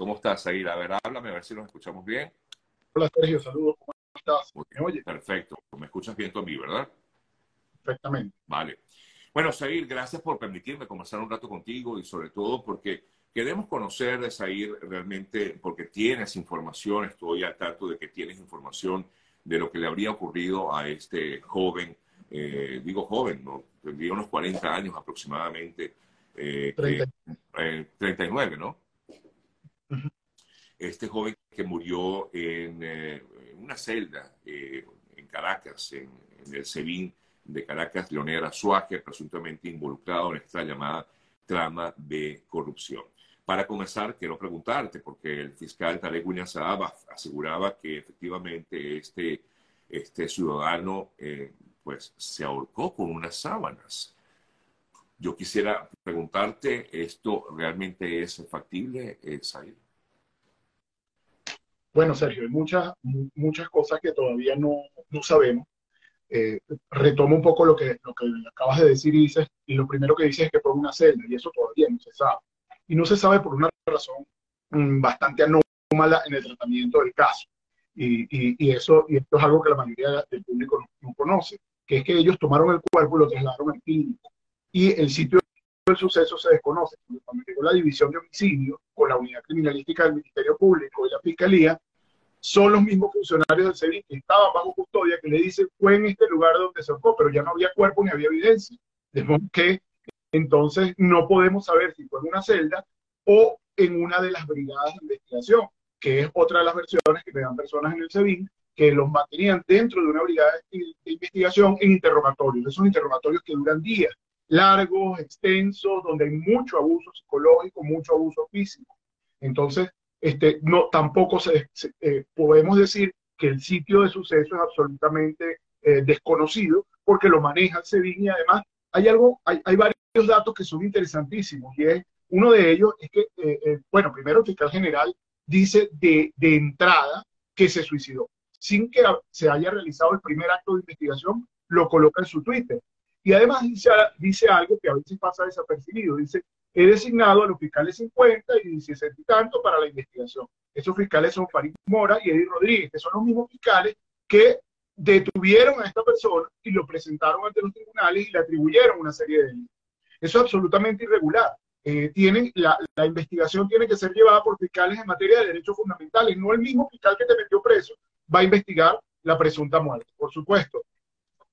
¿Cómo estás, ahí? A ver, háblame, a ver si nos escuchamos bien. Hola, Sergio, saludos. ¿Cómo estás? ¿Me oye? Perfecto. Me escuchas bien tú a mí, ¿verdad? Perfectamente. Vale. Bueno, Sair, gracias por permitirme conversar un rato contigo y sobre todo porque queremos conocer de Sair realmente, porque tienes información, estoy al tanto de que tienes información de lo que le habría ocurrido a este joven, eh, digo joven, ¿no? tendría unos 40 años aproximadamente, eh, 39, eh, ¿no? Este joven que murió en, eh, una celda en Caracas, en, el SEBIN de Caracas, Leonel Azuaje, presuntamente involucrado en esta llamada trama de corrupción. Para comenzar, quiero preguntarte, porque el fiscal Tarek Saab aseguraba que efectivamente este, este ciudadano eh, pues, se ahorcó con unas sábanas. Yo quisiera preguntarte, ¿esto realmente es factible, eh, Bueno, Sergio, hay muchas, muchas cosas que todavía no, no sabemos. Eh, retomo un poco lo que, lo que acabas de decir y dices, y lo primero que dices es que fue una celda, y eso todavía no se sabe y no se sabe por una razón mm, bastante anómala en el tratamiento del caso. Y, y, eso, y esto es algo que la mayoría del público no, conoce, que es que ellos tomaron el cuerpo y lo trasladaron al clínico. Y el sitio del suceso se desconoce. Cuando llegó la división de homicidio con la unidad criminalística del Ministerio Público y la Fiscalía, son los mismos funcionarios del CEBI que estaban bajo custodia que le dicen fue en este lugar donde se ahorcó, pero ya no había cuerpo ni había evidencia. De modo que entonces, no podemos saber si fue en una celda o en una de las brigadas de investigación, que es otra de las versiones que me dan personas en el SEBIN, que los mantenían dentro de una brigada de investigación en interrogatorios. Esos interrogatorios que duran días, largos, extensos, donde hay mucho abuso psicológico, mucho abuso físico. Entonces, este, no, tampoco se, eh, podemos decir que el sitio de suceso es absolutamente eh, desconocido, porque lo maneja el y además hay algo, hay, hay varios datos que son interesantísimos y es, uno de ellos es que, eh, eh, bueno, primero el fiscal general dice de, de entrada que se suicidó. Sin que se haya realizado el primer acto de investigación, lo coloca en su Twitter. Y además dice, dice algo que a veces pasa desapercibido. Dice, he designado a los fiscales 50 y 17 y tanto para la investigación. Esos fiscales son Farid Mora y Eddie Rodríguez, que son los mismos fiscales que detuvieron a esta persona y lo presentaron ante los tribunales y le atribuyeron una serie de delitos. Eso es absolutamente irregular. Eh, la, la, investigación tiene que ser llevada por fiscales en materia de derechos fundamentales. No el mismo fiscal que te metió preso va a investigar la presunta muerte. Por supuesto,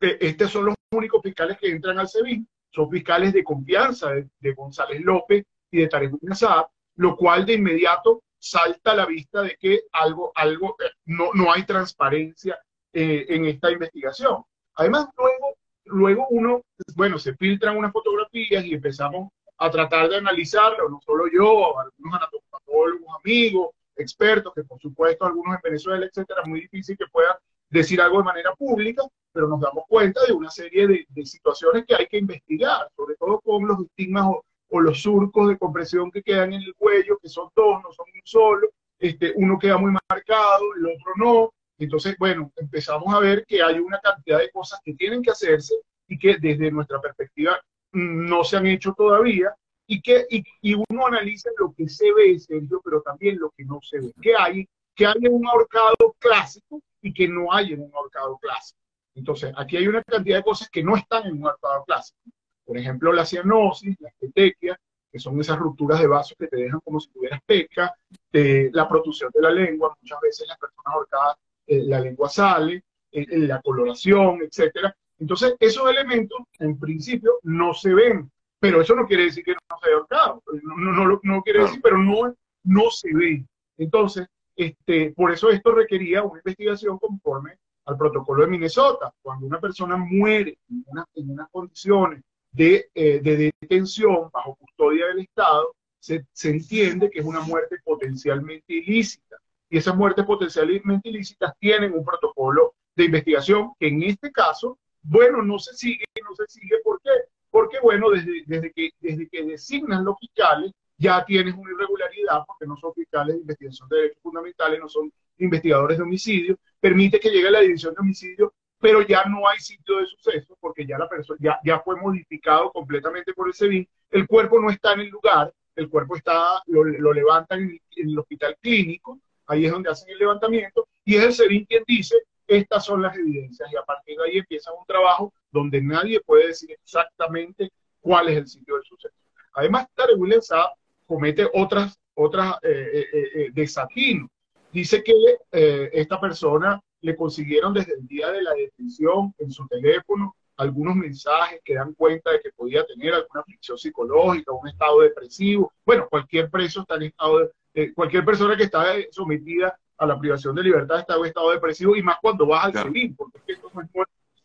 eh, estos son los únicos fiscales que entran al SEBIN. Son fiscales de confianza de, González López y de Tarek Saab, lo cual de inmediato salta a la vista de que algo, algo eh, no, no hay transparencia en esta investigación. Además, luego luego uno, bueno, se filtran unas fotografías y empezamos a tratar de analizarlo, no solo yo, algunos anatomólogos, amigos, expertos, que por supuesto algunos en Venezuela, etcétera, muy difícil que puedan decir algo de manera pública, pero nos damos cuenta de una serie de, situaciones que hay que investigar, sobre todo con los estigmas o, los surcos de compresión que quedan en el cuello, que son dos, no son un solo, este, uno queda muy marcado, el otro no, entonces, bueno, empezamos a ver que hay una cantidad de cosas que tienen que hacerse y que desde nuestra perspectiva no se han hecho todavía y que y, uno analiza lo que se ve, Sergio, pero también lo que no se ve. ¿Qué hay? Que hay en un ahorcado clásico y que no hay en un ahorcado clásico. Entonces, aquí hay una cantidad de cosas que no están en un ahorcado clásico. Por ejemplo, la cianosis, la petequia, que son esas rupturas de vasos que te dejan como si tuvieras peca, la protrusión de la lengua, muchas veces las personas ahorcadas eh, la lengua sale, eh, la coloración, etcétera. Entonces, esos elementos, en principio, no se ven, pero eso no quiere decir que no se haya ahorcado, no, no, no, quiere decir, pero no, no se ven. Entonces, este, por eso esto requería una investigación conforme al protocolo de Minnesota. Cuando una persona muere en, en unas condiciones de, eh, de, detención bajo custodia del Estado, se, se entiende que es una muerte potencialmente ilícita y esas muertes potencialmente ilícitas tienen un protocolo de investigación que en este caso, bueno, no se sigue, no se sigue, ¿por qué? Porque, bueno, desde, desde, que, desde que designan los fiscales, ya tienes una irregularidad, porque no son fiscales de investigación de derechos fundamentales, no son investigadores de homicidio, permite que llegue a la división de homicidio, pero ya no hay sitio de suceso, porque ya la persona ya, ya fue modificado completamente por el SEBIN, el cuerpo no está en el lugar, el cuerpo está, lo, levantan en, el hospital clínico, ahí es donde hacen el levantamiento, y es el SEBIN quien dice, estas son las evidencias, y a partir de ahí empieza un trabajo donde nadie puede decir exactamente cuál es el sitio del suceso. Además, Tarek William Saab comete otras, otras eh, eh, eh Dice que eh, esta persona le consiguieron desde el día de la detención en su teléfono algunos mensajes que dan cuenta de que podía tener alguna aflicción psicológica, un estado depresivo. Bueno, cualquier preso está en estado de, cualquier persona que está sometida a la privación de libertad está en estado depresivo y más cuando vas al civil, porque esto no es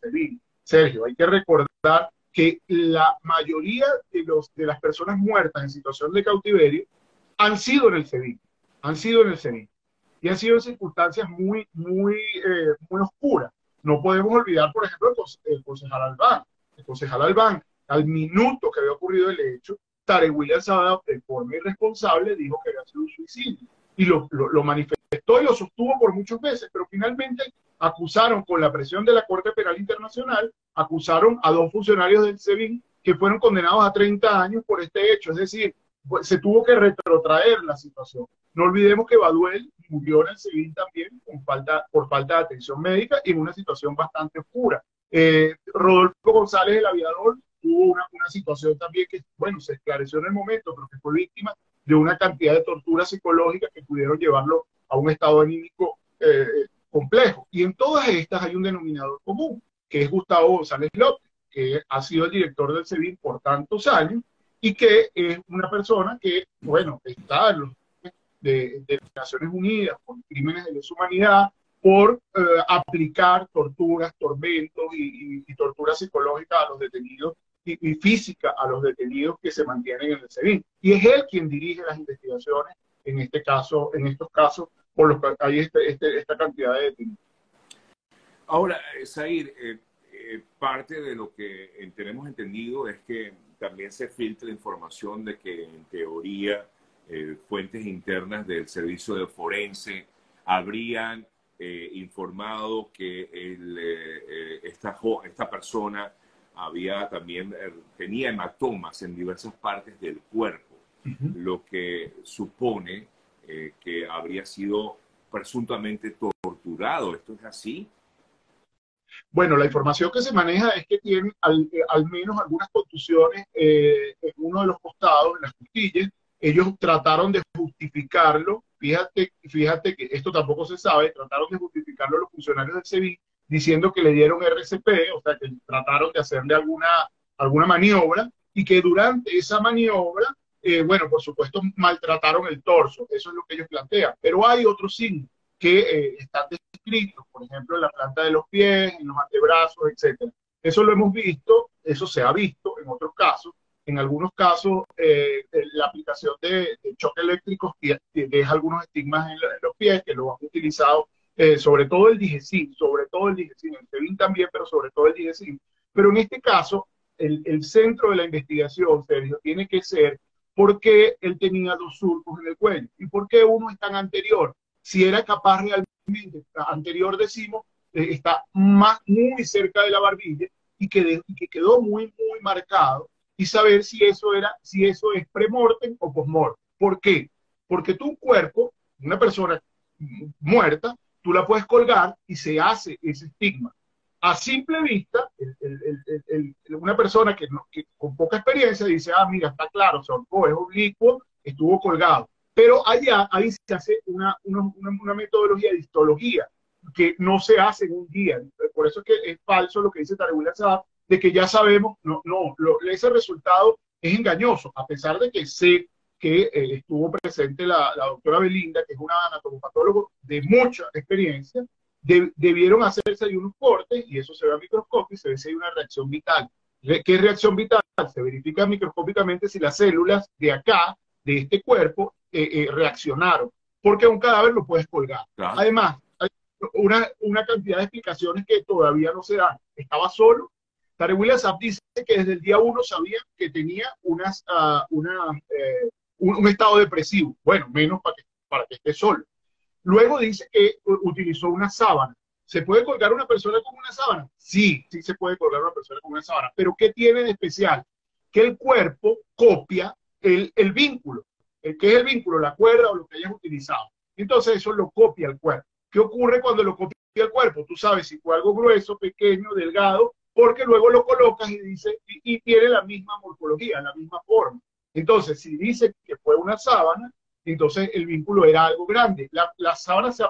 civil. Sergio, hay que recordar que la mayoría de, los, de las personas muertas en situación de cautiverio han sido en el civil, han sido en el civil y han sido en circunstancias muy, muy, eh, muy oscuras. No podemos olvidar, por ejemplo, el, concejal Albán. El concejal Albán, al minuto que había ocurrido el hecho, Tarek William Sada, de forma irresponsable, dijo que había sido un suicidio. Y lo, lo, manifestó y lo sostuvo por muchos meses, pero finalmente acusaron con la presión de la Corte Penal Internacional, acusaron a dos funcionarios del SEBIN que fueron condenados a 30 años por este hecho. Es decir, pues, se tuvo que retrotraer la situación. No olvidemos que Baduel murió en el civil también por falta de atención médica y en una situación bastante oscura. Eh, Rodolfo González, el aviador, tuvo una, una, situación también que, bueno, se esclareció en el momento, pero que fue víctima de una cantidad de torturas psicológicas que pudieron llevarlo a un estado anímico eh, complejo. Y en todas estas hay un denominador común, que es Gustavo González López, que ha sido el director del CEBIN por tantos años y que es una persona que, bueno, está en los de, de Naciones Unidas por crímenes de lesa humanidad por eh, aplicar torturas, tormentos y, y, torturas psicológicas a los detenidos y, física a los detenidos que se mantienen en el SEBIN. Y es él quien dirige las investigaciones en este caso, en estos casos, por los que hay este, este, esta cantidad de detenidos. Ahora, Zair, eh, eh, parte de lo que tenemos entendido es que también se filtra información de que en teoría eh, fuentes internas del servicio de forense habrían eh, informado que eh, esta, esta persona había también tenía hematomas en diversas partes del cuerpo, lo que supone que habría sido presuntamente torturado. ¿Esto es así? Bueno, la información que se maneja es que tiene al, al menos algunas contusiones en uno de los costados, en las costillas, ellos trataron de justificarlo, fíjate, fíjate que esto tampoco se sabe, trataron de justificarlo los funcionarios del CEBI diciendo que le dieron RCP, o sea, que trataron de hacerle alguna, alguna maniobra y que durante esa maniobra, eh, bueno, por supuesto, maltrataron el torso, eso es lo que ellos plantean, pero hay otros signos que eh, están descritos, por ejemplo, en la planta de los pies, en los antebrazos, etc. Eso lo hemos visto, eso se ha visto en otros casos, en algunos casos, eh, la aplicación de, choque eléctrico deja algunos estigmas en, los pies que lo han utilizado, eh, sobre todo el digesin, sobre todo el digesin, el Tevin también, pero sobre todo el digesin. Pero en este caso, el, el, centro de la investigación, Sergio, tiene que ser por qué él tenía dos surcos en el cuello y por qué uno es tan anterior. Si era capaz realmente, anterior decimos, eh, está más, muy cerca de la barbilla y que, quedó muy, muy marcado y saber si eso era, si eso es premortem o postmortem. ¿Por qué? Porque tu cuerpo, una persona muerta, tú la puedes colgar y se hace ese estigma. A simple vista, una persona que, con poca experiencia dice, ah, mira, está claro, se ahorcó, es oblicuo, estuvo colgado. Pero allá, ahí se hace una, una, metodología de histología que no se hace en un día. Por eso es que es falso lo que dice Taregula Saab, de que ya sabemos, no, no, ese resultado es engañoso, a pesar de que sé que eh, estuvo presente la, doctora Belinda, que es una anatomopatóloga de mucha experiencia, debieron hacerse ahí unos cortes y eso se ve a microscopio y se ve si hay una reacción vital. ¿Qué reacción vital? Se verifica microscópicamente si las células de acá, de este cuerpo, eh, eh, reaccionaron, porque un cadáver lo puedes colgar. Además, hay una, una cantidad de explicaciones que todavía no se dan. Estaba solo, Tarek William dice que desde el día uno sabía que tenía unas, uh, una, eh, un, estado depresivo. Bueno, menos para que, para que esté solo. Luego dice que utilizó una sábana. ¿Se puede colgar una persona con una sábana? Sí, sí se puede colgar una persona con una sábana. Pero ¿qué tiene de especial? Que el cuerpo copia el, el vínculo. El, ¿Qué es el vínculo? La cuerda o lo que hayas utilizado. Entonces eso lo copia el cuerpo. ¿Qué ocurre cuando lo copia el cuerpo? Tú sabes si fue algo grueso, pequeño, delgado, porque luego lo colocas y dice, y, tiene la misma morfología, la misma forma. Entonces, si dice que fue una sábana, entonces el vínculo era algo grande. La, la sábana se,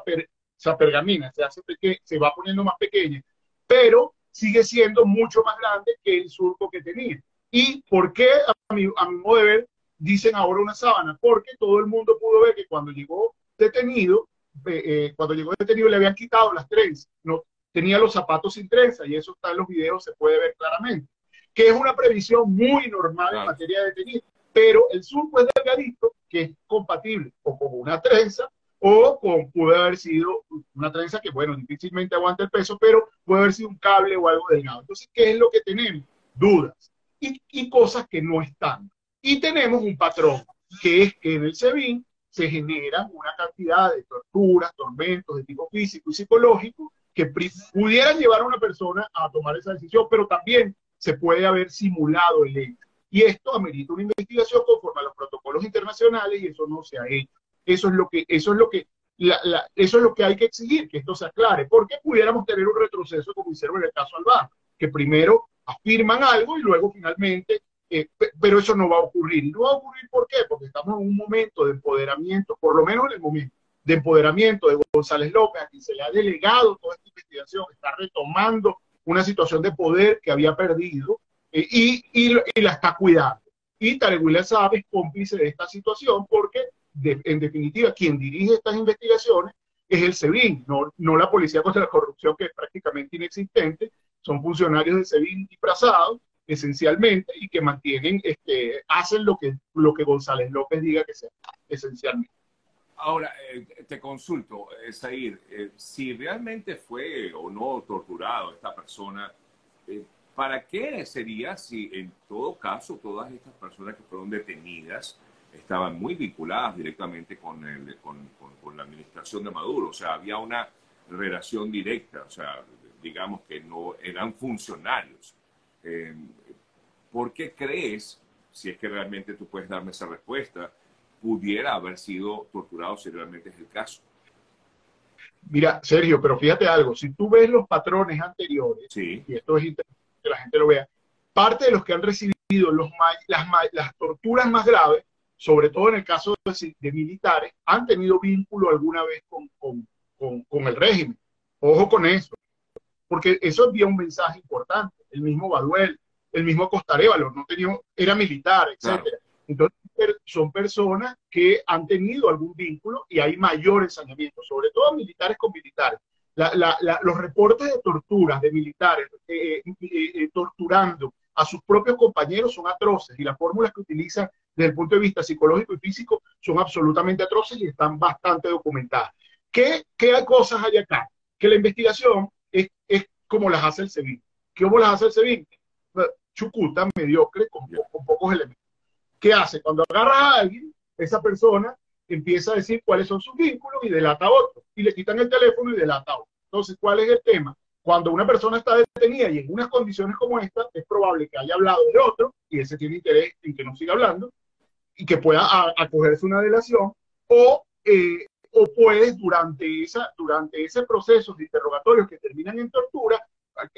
se apergamina, se, hace se va poniendo más pequeña, pero sigue siendo mucho más grande que el surco que tenía. ¿Y por qué, a mi, a mi modo de ver, dicen ahora una sábana? Porque todo el mundo pudo ver que cuando llegó detenido, eh, eh, cuando llegó detenido le habían quitado las trenzas, no, tenía los zapatos sin trenza y eso está en los videos, se puede ver claramente, que es una previsión muy normal en materia de detenido, pero el surco es delgadito, que es compatible o con una trenza o con, puede haber sido una trenza que, bueno, difícilmente aguanta el peso, pero puede haber sido un cable o algo delgado. Entonces, ¿qué es lo que tenemos? Dudas y, y cosas que no están. Y tenemos un patrón, que es que en el SEBIN se generan una cantidad de torturas, tormentos de tipo físico y psicológico que pudieran llevar a una persona a tomar esa decisión, pero también se puede haber simulado el hecho. Y esto amerita una investigación conforme a los protocolos internacionales y eso no se ha hecho. Eso es lo que, eso es lo que, eso es lo que hay que exigir, que esto se aclare, porque pudiéramos tener un retroceso como hicieron en el caso Albán, que primero afirman algo y luego finalmente eh, pero eso no va a ocurrir. Y no va a ocurrir ¿por qué? Porque estamos en un momento de empoderamiento, por lo menos en el momento de empoderamiento de González López, a quien se le ha delegado toda esta investigación, está retomando una situación de poder que había perdido eh, y, y, la está cuidando. Y Tarek William es cómplice de esta situación porque, en definitiva, quien dirige estas investigaciones es el SEBIN, no, no la Policía contra la Corrupción, que es prácticamente inexistente, son funcionarios del SEBIN disfrazados esencialmente y que mantienen, este, hacen lo que, lo que González López diga que sea, esencialmente. Ahora, eh, te consulto, Said, eh, si realmente fue o no torturado esta persona, eh, ¿para qué sería si en todo caso todas estas personas que fueron detenidas estaban muy vinculadas directamente con, el, con, con la administración de Maduro? O sea, había una relación directa, o sea, digamos que no eran funcionarios. Eh, ¿Por qué crees, si es que realmente tú puedes darme esa respuesta, pudiera haber sido torturado si realmente es el caso? Mira, Sergio, pero fíjate algo, si tú ves los patrones anteriores, y esto es interesante que la gente lo vea, parte de los que han recibido los, las, las torturas más graves, sobre todo en el caso de, militares, han tenido vínculo alguna vez con, con, con, con, el régimen. Ojo con eso, porque eso envía un mensaje importante el mismo Baduel, el mismo Costarevalo, no tenía, era militar, etcétera. Entonces, son personas que han tenido algún vínculo y hay mayor ensañamiento, sobre todo militares con militares. Los reportes de torturas de militares eh, eh, eh, torturando a sus propios compañeros son atroces y las fórmulas que utilizan desde el punto de vista psicológico y físico son absolutamente atroces y están bastante documentadas. ¿Qué, qué cosas hay acá? Que la investigación es, es como las hace el CEBIN. ¿Cómo las hace el SEBIN? Chucuta, mediocre, con, pocos elementos. ¿Qué hace? Cuando agarra a alguien, esa persona empieza a decir cuáles son sus vínculos y delata a otro. Y le quitan el teléfono y delata a otro. Entonces, ¿cuál es el tema? Cuando una persona está detenida y en unas condiciones como esta, es probable que haya hablado de otro y ese tiene interés en que no siga hablando y que pueda acogerse una delación o, eh, o puedes durante, esa, durante ese proceso de interrogatorios que terminan en tortura,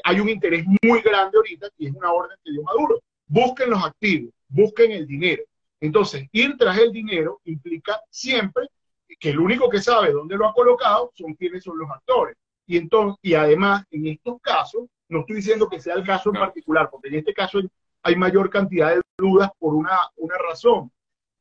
hay un interés muy grande ahorita y es una orden que dio Maduro. Busquen los activos, busquen el dinero. Entonces, ir tras el dinero implica siempre que el único que sabe dónde lo ha colocado son quienes son los actores. Y, entonces, y además, en estos casos, no estoy diciendo que sea el caso en particular, porque en este caso hay mayor cantidad de dudas por una, una razón.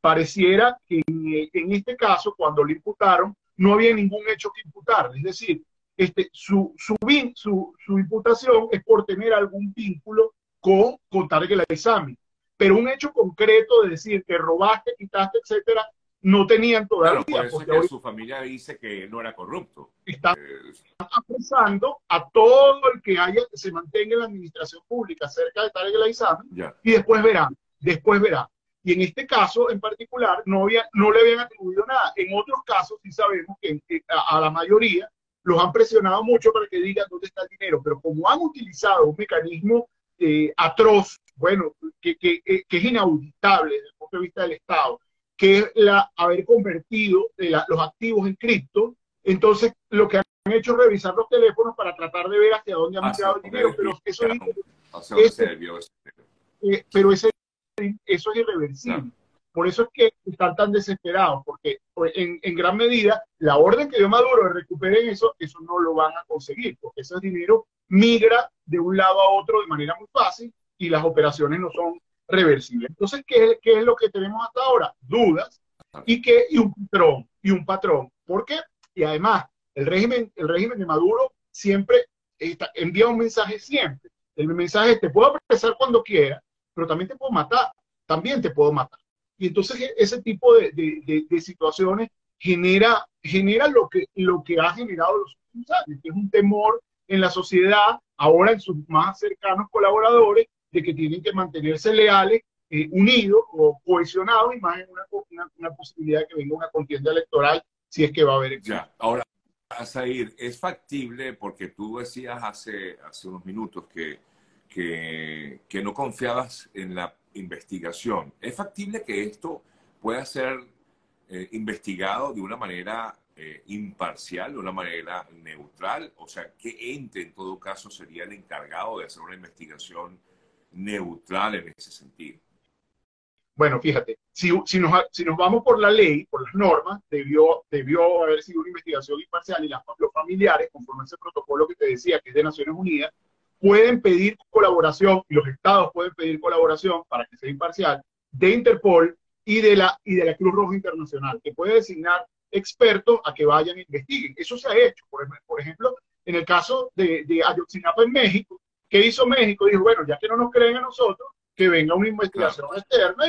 Pareciera que en, en este caso, cuando le imputaron, no había ningún hecho que imputar. Es decir, este, su, su, su, su, imputación es por tener algún vínculo con, con Tarek el Aizami. Pero un hecho concreto de decir que robaste, quitaste, etcétera, no tenían todavía. por eso que su familia dice que no era corrupto. Están eh, acusando a todo el que haya, se mantenga en la administración pública cerca de Tarek el y después verán, después verán. Y en este caso en particular no, había, no le habían atribuido nada. En otros casos sí sabemos que a la mayoría los han presionado mucho para que digan dónde está el dinero, pero como han utilizado un mecanismo eh, atroz bueno, que, que, es inauditable desde el punto de vista del Estado, que es la, haber convertido los activos en cripto. Entonces, lo que han hecho es revisar los teléfonos para tratar de ver hacia dónde han entrado el dinero, pero eso es, eh, pero ese, eso es irreversible. Por eso es que están tan desesperados, porque pues, en, en, gran medida la orden que dio Maduro de recuperen eso, eso no lo van a conseguir, porque ese dinero migra de un lado a otro de manera muy fácil y las operaciones no son reversibles. Entonces, ¿qué qué es lo que tenemos hasta ahora? Dudas y, que, y un patrón, y un patrón. ¿Por qué? Y además, el régimen, el régimen de Maduro siempre envía un mensaje siempre. El mensaje es, te puedo apresar cuando quiera, pero también te puedo matar, también te puedo matar. Y entonces e, ese tipo de, de, situaciones genera, genera lo, que, lo que ha generado los últimos años, que es un temor en la sociedad, ahora en sus más cercanos colaboradores, de que tienen que mantenerse leales, eh, unidos o cohesionados, y más en una, posibilidad de que venga una contienda electoral, si es que va a haber. Ya, ahora, Azair, es factible, porque tú decías hace, hace unos minutos que, que, que no confiabas en la investigación. ¿Es factible que esto pueda ser eh, investigado de una manera eh, imparcial, de una manera neutral? O sea, ¿qué ente en todo caso sería el encargado de hacer una investigación neutral en ese sentido? Bueno, fíjate, si, si, nos, si nos vamos por la ley, por las normas, debió, debió haber sido una investigación imparcial y las, los familiares, conforme a ese protocolo que te decía, que es de Naciones Unidas, pueden pedir colaboración, y los estados pueden pedir colaboración para que sea imparcial, de Interpol y de la, y de la Cruz Roja Internacional, que puede designar expertos a que vayan e investiguen. Eso se ha hecho. Por, por ejemplo, en el caso de, de, Ayotzinapa en México, ¿qué hizo México? Dijo, bueno, ya que no nos creen a nosotros, que venga una investigación externa.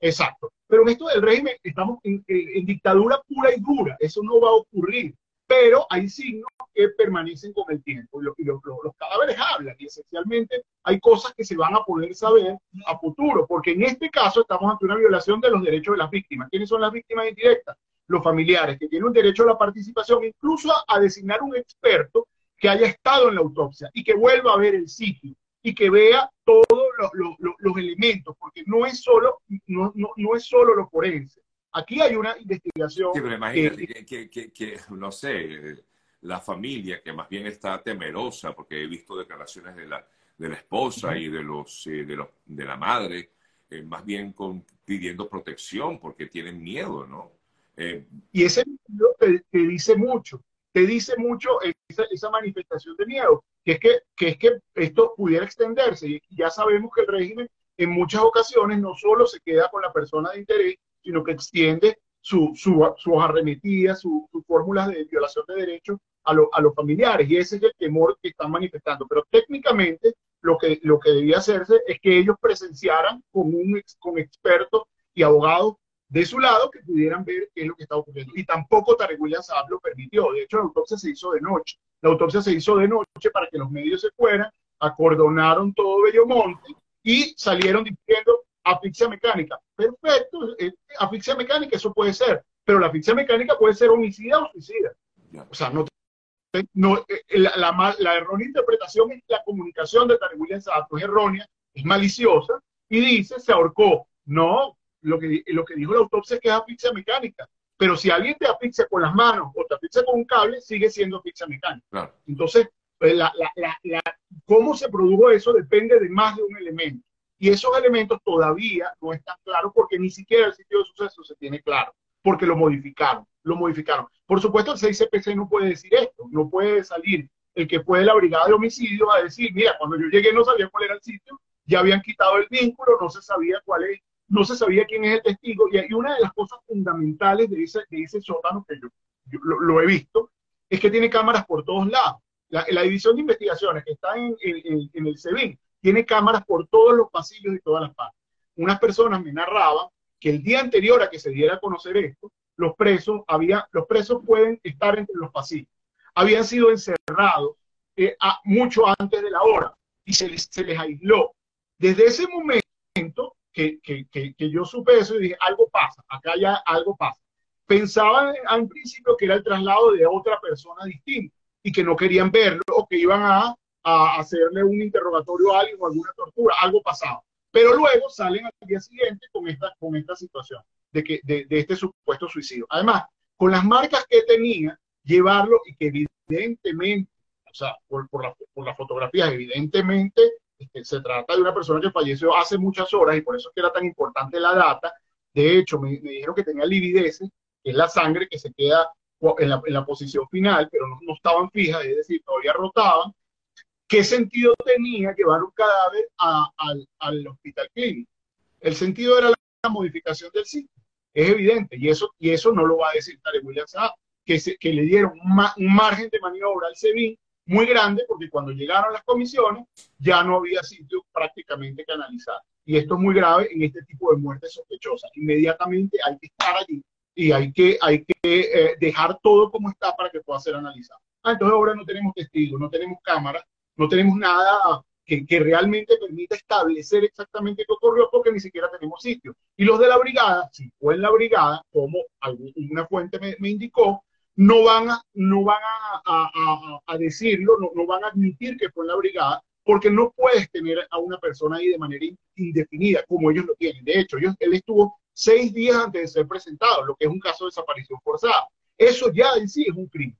Exacto. Pero en esto del régimen estamos en, en dictadura pura y dura. Eso no va a ocurrir pero hay signos que permanecen con el tiempo y, los cadáveres hablan y esencialmente hay cosas que se van a poder saber a futuro, porque en este caso estamos ante una violación de los derechos de las víctimas. ¿Quiénes son las víctimas indirectas? Los familiares, que tienen un derecho a la participación, incluso a, designar un experto que haya estado en la autopsia y que vuelva a ver el sitio y que vea todos los elementos, porque no es solo, no, no, no es solo lo forense Aquí hay una investigación. Sí, pero imagínate que, no sé, la familia que más bien está temerosa, porque he visto declaraciones de la, de la esposa y de, los, eh, de, los, de la madre, eh, más bien con, pidiendo protección porque tienen miedo, ¿no? Eh, y ese miedo te, dice mucho, te dice mucho esa, esa, manifestación de miedo, que es que, que es que esto pudiera extenderse. Y ya sabemos que el régimen en muchas ocasiones no solo se queda con la persona de interés, sino que extiende sus su, arremetidas, sus fórmulas de violación de derechos a, a, los familiares. Y ese es el temor que están manifestando. Pero técnicamente lo que, lo que debía hacerse es que ellos presenciaran con, un, con expertos y abogados de su lado que pudieran ver qué es lo que está ocurriendo. Y tampoco Tarek William Saab lo permitió. De hecho, la autopsia se hizo de noche. La autopsia se hizo de noche para que los medios se fueran, acordonaron todo Bellomonte y salieron diciendo asfixia mecánica. Perfecto, eh, asfixia mecánica, eso puede ser, pero la asfixia mecánica puede ser homicida o suicida. O sea, no, no eh, eh, la, la, errónea interpretación es la comunicación de Tarek William es errónea, es maliciosa, y dice se ahorcó. No, lo que, lo que dijo la autopsia es que es asfixia mecánica. Pero si alguien te asfixia con las manos o te asfixia con un cable, sigue siendo asfixia mecánica. Entonces, la, cómo se produjo eso depende de más de un elemento. Y esos elementos todavía no están claros porque ni siquiera el sitio de suceso se tiene claro, porque lo modificaron, lo modificaron. Por supuesto, el 6CPC no puede decir esto, no puede salir el que fue de la brigada de homicidio a decir, mira, cuando yo llegué no sabía cuál era el sitio, ya habían quitado el vínculo, no se sabía cuál es, no se sabía quién es el testigo. Y, una de las cosas fundamentales de ese, de ese sótano que yo, lo, he visto, es que tiene cámaras por todos lados. La, división de investigaciones que está en el SEBIN tiene cámaras por todos los pasillos y todas las partes. Unas personas me narraban que el día anterior a que se diera a conocer esto, los presos, había, los presos pueden estar entre los pasillos. Habían sido encerrados eh, mucho antes de la hora y se les, se les aisló. Desde ese momento que, que, que, yo supe eso y dije, algo pasa, acá ya algo pasa. Pensaban al principio que era el traslado de otra persona distinta y que no querían verlo o que iban a a hacerle un interrogatorio a alguien o alguna tortura, algo pasaba. Pero luego salen al día siguiente con esta, con esta situación de, que, de, de este supuesto suicidio. Además, con las marcas que tenía, llevarlo y que evidentemente, o sea, por, por, la, por las fotografías, evidentemente se trata de una persona que falleció hace muchas horas y por eso es que era tan importante la data. De hecho, me, me dijeron que tenía lividez, que es la sangre que se queda en la, en la posición final, pero no, no, estaban fijas, es decir, todavía rotaban. ¿Qué sentido tenía llevar un cadáver a, al, al hospital clínico? El sentido era la modificación del sitio. Es evidente, y eso, y eso no lo va a decir Tarek William Saab, que, se, que le dieron un, ma, un margen de maniobra al SEBIN muy grande, porque cuando llegaron las comisiones ya no había sitio prácticamente que analizar. Y esto es muy grave en este tipo de muertes sospechosas. Inmediatamente hay que estar allí y hay que, hay que eh, dejar todo como está para que pueda ser analizado. Ah, entonces ahora no tenemos testigos, no tenemos cámaras, no tenemos nada que, que, realmente permita establecer exactamente qué ocurrió porque ni siquiera tenemos sitio. Y los de la brigada, si fue en la brigada, como alguna fuente me, me indicó, no van a, no van a, a, a decirlo, no, no, van a admitir que fue en la brigada, porque no puedes tener a una persona ahí de manera indefinida, como ellos lo tienen. De hecho, ellos, él estuvo seis días antes de ser presentado, lo que es un caso de desaparición forzada. Eso ya en sí es un crimen.